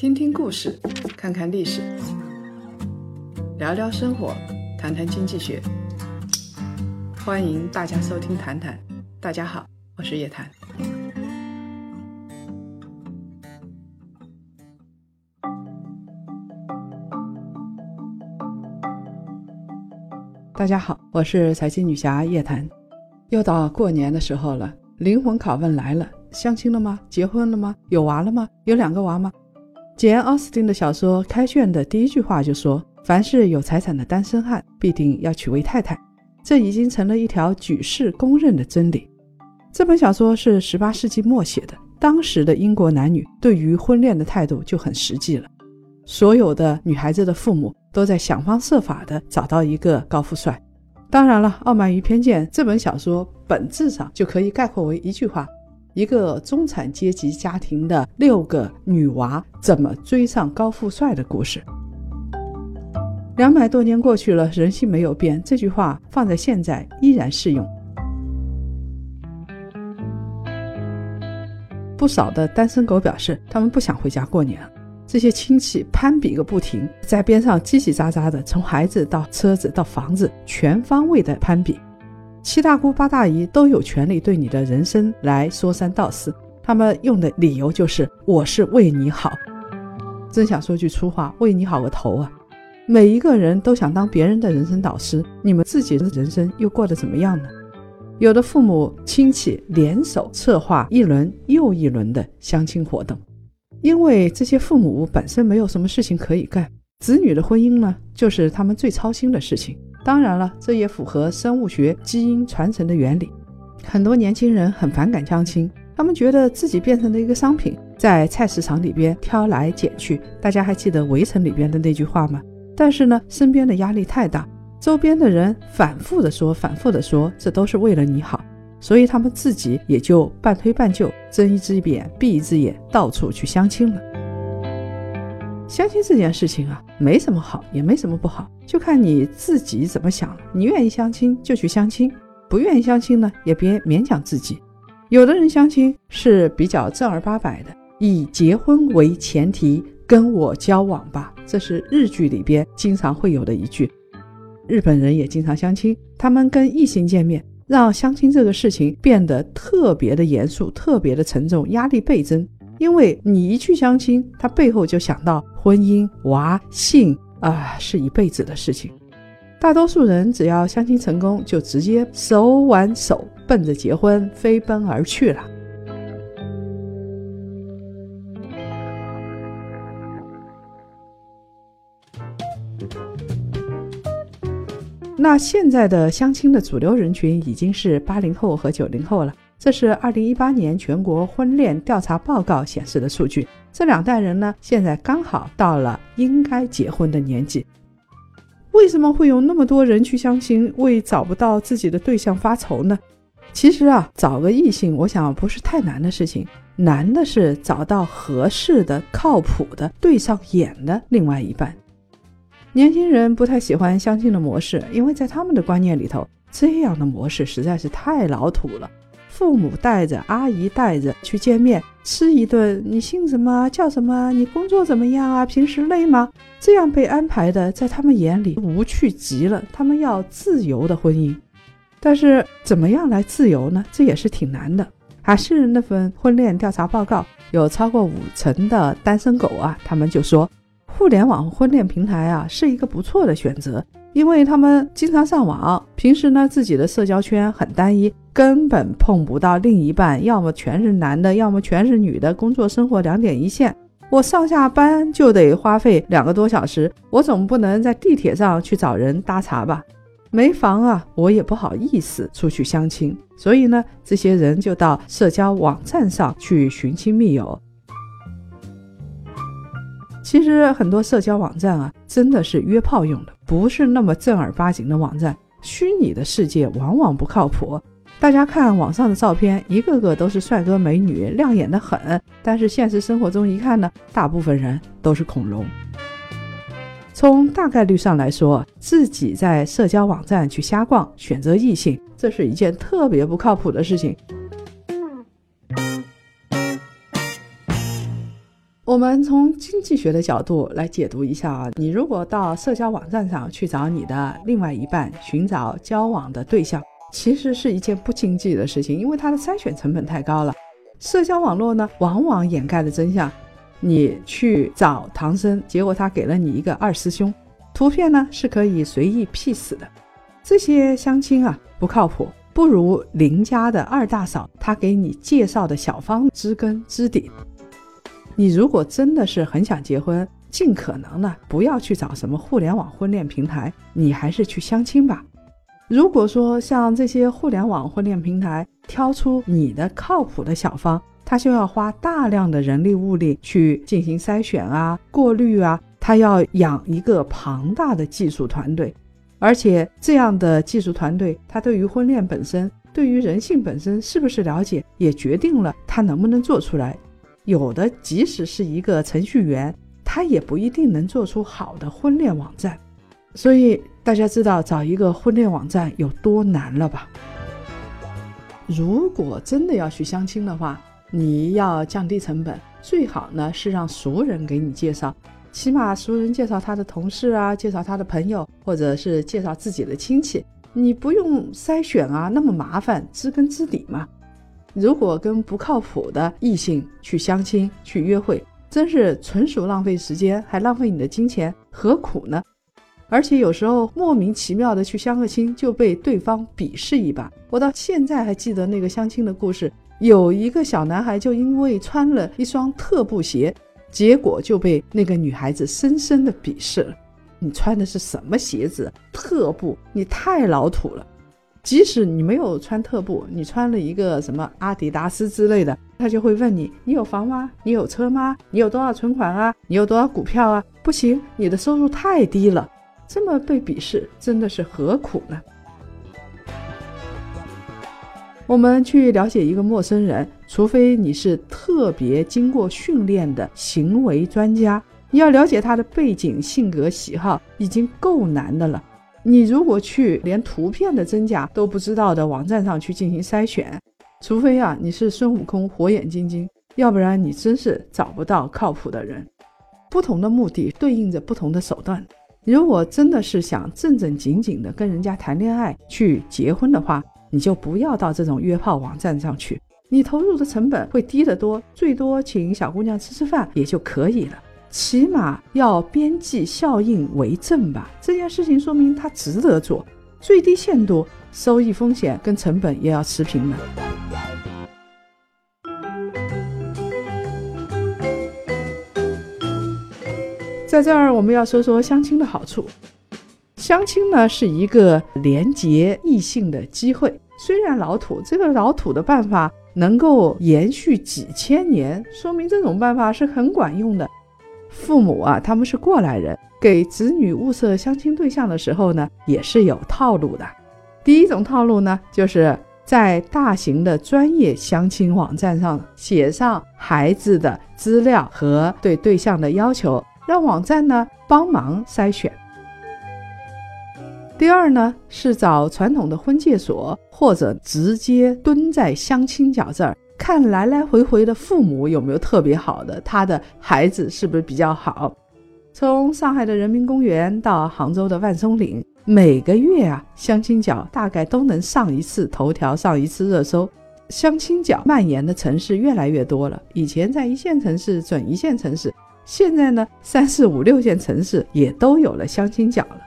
听听故事，看看历史，聊聊生活，谈谈经济学。欢迎大家收听《谈谈》，大家好，我是叶檀。大家好，我是财经女侠叶檀。又到过年的时候了，灵魂拷问来了：相亲了吗？结婚了吗？有娃了吗？有两个娃吗？简·奥斯汀的小说开卷的第一句话就说：“凡是有财产的单身汉，必定要娶位太太。”这已经成了一条举世公认的真理。这本小说是18世纪末写的，当时的英国男女对于婚恋的态度就很实际了。所有的女孩子的父母都在想方设法的找到一个高富帅。当然了，傲慢与偏见这本小说本质上就可以概括为一句话。一个中产阶级家庭的六个女娃怎么追上高富帅的故事。两百多年过去了，人性没有变，这句话放在现在依然适用。不少的单身狗表示，他们不想回家过年了。这些亲戚攀比个不停，在边上叽叽喳喳的，从孩子到车子到房子，全方位的攀比。七大姑八大姨都有权利对你的人生来说三道四，他们用的理由就是我是为你好。真想说句粗话，为你好个头啊！每一个人都想当别人的人生导师，你们自己的人生又过得怎么样呢？有的父母亲戚联手策划一轮又一轮的相亲活动，因为这些父母本身没有什么事情可以干，子女的婚姻呢，就是他们最操心的事情。当然了，这也符合生物学基因传承的原理。很多年轻人很反感相亲，他们觉得自己变成了一个商品，在菜市场里边挑来拣去。大家还记得《围城》里边的那句话吗？但是呢，身边的压力太大，周边的人反复的说，反复的说，这都是为了你好，所以他们自己也就半推半就，睁一只眼闭一只眼，到处去相亲了。相亲这件事情啊，没什么好，也没什么不好，就看你自己怎么想了。你愿意相亲就去相亲，不愿意相亲呢，也别勉强自己。有的人相亲是比较正儿八百的，以结婚为前提跟我交往吧，这是日剧里边经常会有的一句。日本人也经常相亲，他们跟异性见面，让相亲这个事情变得特别的严肃，特别的沉重，压力倍增。因为你一去相亲，他背后就想到婚姻、娃、性啊，是一辈子的事情。大多数人只要相亲成功，就直接手挽手奔着结婚飞奔而去了。那现在的相亲的主流人群已经是八零后和九零后了。这是二零一八年全国婚恋调查报告显示的数据。这两代人呢，现在刚好到了应该结婚的年纪。为什么会有那么多人去相亲，为找不到自己的对象发愁呢？其实啊，找个异性，我想不是太难的事情，难的是找到合适的、靠谱的、对上眼的另外一半。年轻人不太喜欢相亲的模式，因为在他们的观念里头，这样的模式实在是太老土了。父母带着，阿姨带着去见面，吃一顿。你姓什么？叫什么？你工作怎么样啊？平时累吗？这样被安排的，在他们眼里无趣极了。他们要自由的婚姻，但是怎么样来自由呢？这也是挺难的。还是那份婚恋调查报告，有超过五成的单身狗啊，他们就说，互联网婚恋平台啊，是一个不错的选择。因为他们经常上网，平时呢自己的社交圈很单一，根本碰不到另一半，要么全是男的，要么全是女的，工作生活两点一线。我上下班就得花费两个多小时，我总不能在地铁上去找人搭茬吧？没房啊，我也不好意思出去相亲，所以呢，这些人就到社交网站上去寻亲觅友。其实很多社交网站啊，真的是约炮用的，不是那么正儿八经的网站。虚拟的世界往往不靠谱。大家看网上的照片，一个个都是帅哥美女，亮眼的很。但是现实生活中一看呢，大部分人都是恐龙。从大概率上来说，自己在社交网站去瞎逛，选择异性，这是一件特别不靠谱的事情。我们从经济学的角度来解读一下啊，你如果到社交网站上去找你的另外一半，寻找交往的对象，其实是一件不经济的事情，因为它的筛选成本太高了。社交网络呢，往往掩盖了真相。你去找唐僧，结果他给了你一个二师兄，图片呢是可以随意 P 死的。这些相亲啊不靠谱，不如邻家的二大嫂她给你介绍的小芳知根知底。你如果真的是很想结婚，尽可能的不要去找什么互联网婚恋平台，你还是去相亲吧。如果说像这些互联网婚恋平台挑出你的靠谱的小芳，他就要花大量的人力物力去进行筛选啊、过滤啊，他要养一个庞大的技术团队，而且这样的技术团队，他对于婚恋本身、对于人性本身是不是了解，也决定了他能不能做出来。有的即使是一个程序员，他也不一定能做出好的婚恋网站。所以大家知道找一个婚恋网站有多难了吧？如果真的要去相亲的话，你要降低成本，最好呢是让熟人给你介绍，起码熟人介绍他的同事啊，介绍他的朋友，或者是介绍自己的亲戚，你不用筛选啊，那么麻烦，知根知底嘛。如果跟不靠谱的异性去相亲去约会，真是纯属浪费时间，还浪费你的金钱，何苦呢？而且有时候莫名其妙的去相个亲，就被对方鄙视一把。我到现在还记得那个相亲的故事。有一个小男孩就因为穿了一双特步鞋，结果就被那个女孩子深深的鄙视了。你穿的是什么鞋子？特步，你太老土了。即使你没有穿特步，你穿了一个什么阿迪达斯之类的，他就会问你：你有房吗？你有车吗？你有多少存款啊？你有多少股票啊？不行，你的收入太低了，这么被鄙视，真的是何苦呢？我们去了解一个陌生人，除非你是特别经过训练的行为专家，你要了解他的背景、性格、喜好，已经够难的了。你如果去连图片的真假都不知道的网站上去进行筛选，除非啊你是孙悟空火眼金睛，要不然你真是找不到靠谱的人。不同的目的对应着不同的手段。如果真的是想正正经经的跟人家谈恋爱去结婚的话，你就不要到这种约炮网站上去，你投入的成本会低得多，最多请小姑娘吃吃饭也就可以了。起码要边际效应为正吧，这件事情说明它值得做，最低限度收益风险跟成本也要持平的。在这儿我们要说说相亲的好处。相亲呢是一个连接异性的机会，虽然老土，这个老土的办法能够延续几千年，说明这种办法是很管用的。父母啊，他们是过来人，给子女物色相亲对象的时候呢，也是有套路的。第一种套路呢，就是在大型的专业相亲网站上写上孩子的资料和对对象的要求，让网站呢帮忙筛选。第二呢，是找传统的婚介所，或者直接蹲在相亲角这儿看来来回回的父母有没有特别好的，他的孩子是不是比较好。从上海的人民公园到杭州的万松岭，每个月啊，相亲角大概都能上一次头条，上一次热搜。相亲角蔓延的城市越来越多了，以前在一线城市、准一线城市，现在呢，三四五六线城市也都有了相亲角了。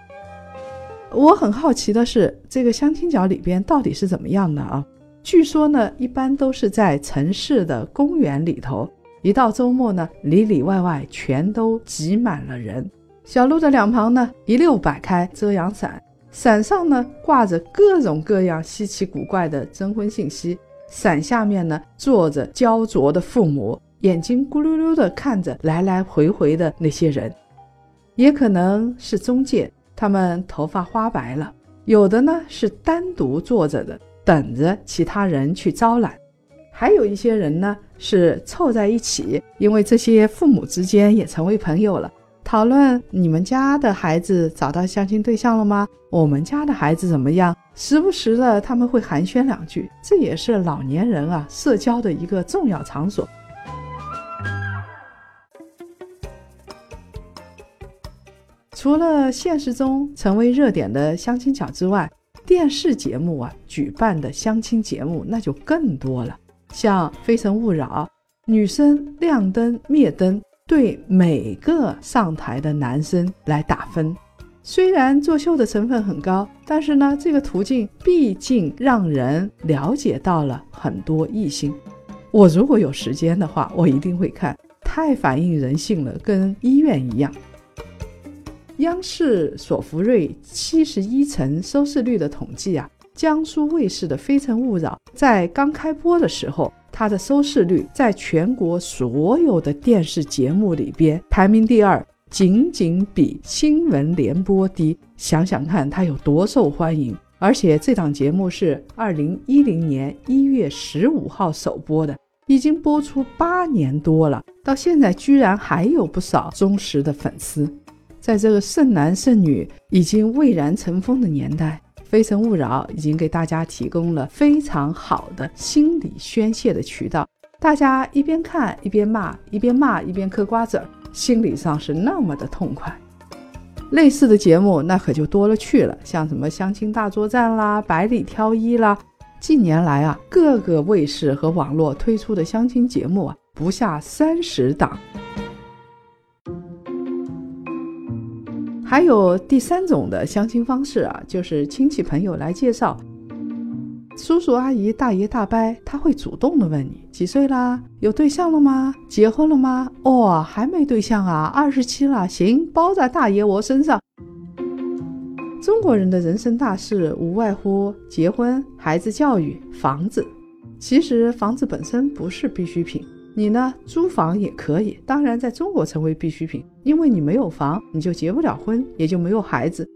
我很好奇的是，这个相亲角里边到底是怎么样的啊？据说呢，一般都是在城市的公园里头，一到周末呢，里里外外全都挤满了人。小路的两旁呢，一溜摆开遮阳伞，伞上呢挂着各种各样稀奇古怪的征婚信息，伞下面呢坐着焦灼的父母，眼睛咕噜噜的看着来来回回的那些人，也可能是中介。他们头发花白了，有的呢是单独坐着的，等着其他人去招揽。还有一些人呢是凑在一起因为这些父母之间也成为朋友了。讨论你们家的孩子找到相亲对象了吗？我们家的孩子怎么样？时不时的他们会寒暄两句这也是老年人啊社交的一个重要场所。除了现实中成为热点的相亲角之外电视节目啊举办的相亲节目那就更多了，像《非诚勿扰》，女生亮灯灭灯，对每个上台的男生来打分。虽然作秀的成分很高，但是呢，这个途径毕竟让人了解到了很多异性。我如果有时间的话，我一定会看，太反映人性了，跟医院一样。央视索福瑞七十一层收视率的统计啊，江苏卫视的《非诚勿扰》在刚开播的时候，它的收视率在全国所有的电视节目里边排名第二。仅仅比新闻联播低，想想看它有多受欢迎。而且这档节目是二零一零年一月十五号首播的，已经播出八年多了，到现在居然还有不少忠实的粉丝。在这个剩男剩女已经蔚然成风的年代，《非诚勿扰》已经给大家提供了非常好的心理宣泄的渠道。大家一边看一边骂，一边骂一边嗑瓜子儿。心理上是那么的痛快，类似的节目那可就多了去了，像什么相亲大作战啦、百里挑一啦。近年来啊，各个卫视和网络推出的相亲节目啊，不下三十档。还有第三种的相亲方式啊，就是亲戚朋友来介绍。叔叔阿姨、大爷大伯，他会主动的问你几岁啦？有对象了吗？结婚了吗？哦，还没对象啊，二十七了，行，包在大爷我身上。中国人的人生大事无外乎结婚、孩子教育、房子。其实房子本身不是必需品，你呢租房也可以。当然，在中国成为必需品，因为你没有房，你就结不了婚，也就没有孩子。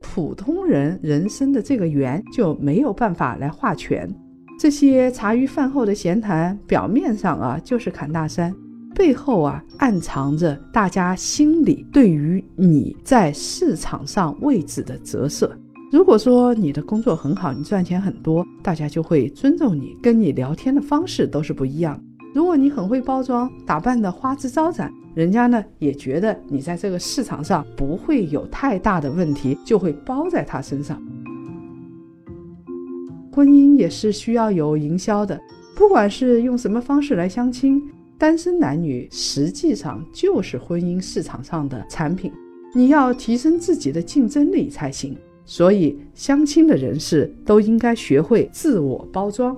普通人人生的这个圆就没有办法来画全。这些茶余饭后的闲谈，表面上啊就是侃大山，背后啊暗藏着大家心里对于你在市场上位置的折射。如果说你的工作很好，你赚钱很多，大家就会尊重你，跟你聊天的方式都是不一样。如果你很会包装，打扮的花枝招展。人家呢也觉得你在这个市场上不会有太大的问题，就会包在他身上。婚姻也是需要有营销的，不管是用什么方式来相亲，单身男女实际上就是婚姻市场上的产品。你要提升自己的竞争力才行，所以相亲的人士都应该学会自我包装。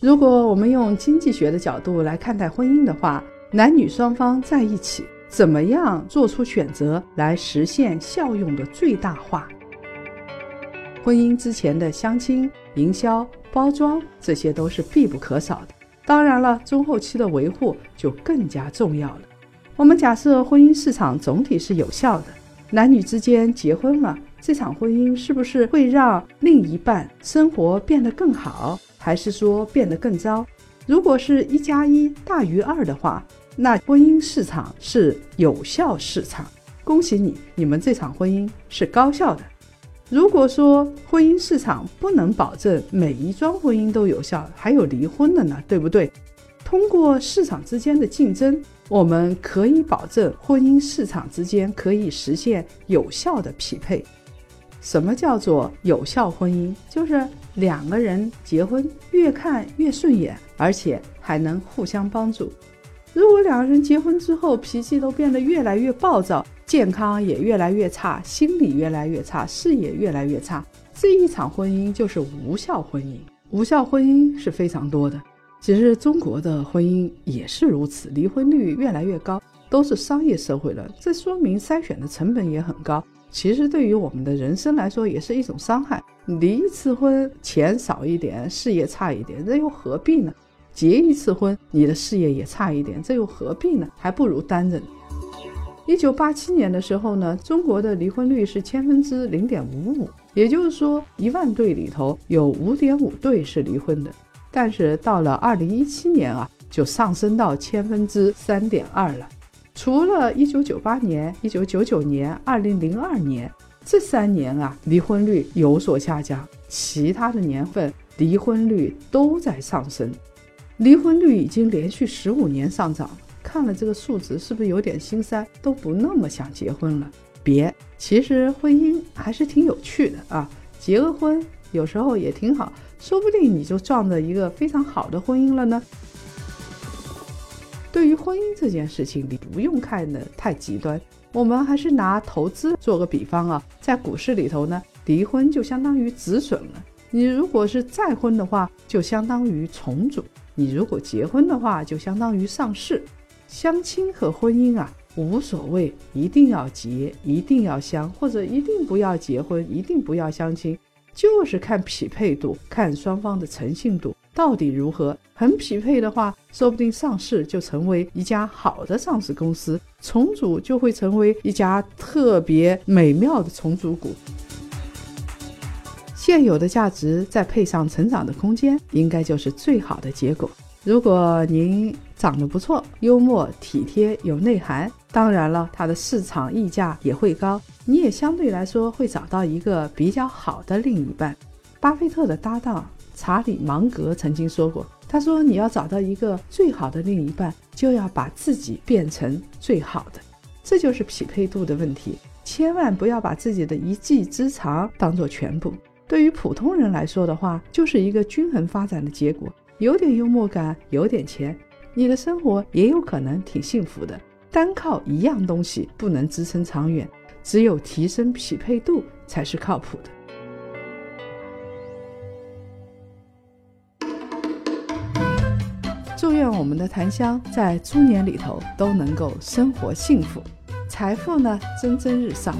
如果我们用经济学的角度来看待婚姻的话，男女双方在一起，怎么样做出选择来实现效用的最大化？婚姻之前的相亲、营销、包装，这些都是必不可少的。当然了，中后期的维护就更加重要了。我们假设婚姻市场总体是有效的，男女之间结婚了，这场婚姻是不是会让另一半生活变得更好？还是说变得更糟？如果是一加一大于二的话，那婚姻市场是有效市场，恭喜你，你们这场婚姻是高效的。如果说婚姻市场不能保证每一桩婚姻都有效，还有离婚的呢，对不对？通过市场之间的竞争，我们可以保证婚姻市场之间可以实现有效的匹配。什么叫做有效婚姻？就是两个人结婚越看越顺眼，而且还能互相帮助。如果两个人结婚之后脾气都变得越来越暴躁，健康也越来越差，心理越来越差，事业越来越差，这一场婚姻就是无效婚姻。无效婚姻是非常多的，其实中国的婚姻也是如此，离婚率越来越高，都是商业社会了，这说明筛选的成本也很高。其实对于我们的人生来说，也是一种伤害。离一次婚，钱少一点，事业差一点，这又何必呢？结一次婚，你的事业也差一点，这又何必呢？还不如单着呢。一九八七年的时候呢，中国的离婚率是千分之零点五五，也就是说，一万对里头有五点五对是离婚的。但是到了二零一七年啊，就上升到千分之三点二了。除了一九九八年、一九九九年、二零零二年这三年啊，离婚率有所下降，其他的年份离婚率都在上升，离婚率已经连续十五年上涨。看了这个数值是不是有点心塞，都不那么想结婚了？别，其实婚姻还是挺有趣的啊，结个婚有时候也挺好，说不定你就撞着一个非常好的婚姻了呢。对于婚姻这件事情，你不用看得太极端。我们还是拿投资做个比方啊，在股市里头呢，离婚就相当于止损了。你如果是再婚的话，就相当于重组；你如果结婚的话，就相当于上市。相亲和婚姻啊，无所谓，一定要结，一定要相，或者一定不要结婚，一定不要相亲，就是看匹配度，看双方的诚信度。到底如何？很匹配的话，说不定上市就成为一家好的上市公司，重组就会成为一家特别美妙的重组股。现有的价值再配上成长的空间，应该就是最好的结果。如果您长得不错，幽默体贴有内涵，当然了，它的市场溢价也会高，你也相对来说会找到一个比较好的另一半。巴菲特的搭档。查理芒格曾经说过：“他说，你要找到一个最好的另一半，就要把自己变成最好的，这就是匹配度的问题。千万不要把自己的一技之长当做全部。对于普通人来说的话，就是一个均衡发展的结果。有点幽默感，有点钱，你的生活也有可能挺幸福的。单靠一样东西不能支撑长远，只有提升匹配度才是靠谱的。”祝愿我们的檀香在猪年里头都能够生活幸福，财富呢蒸蒸日上。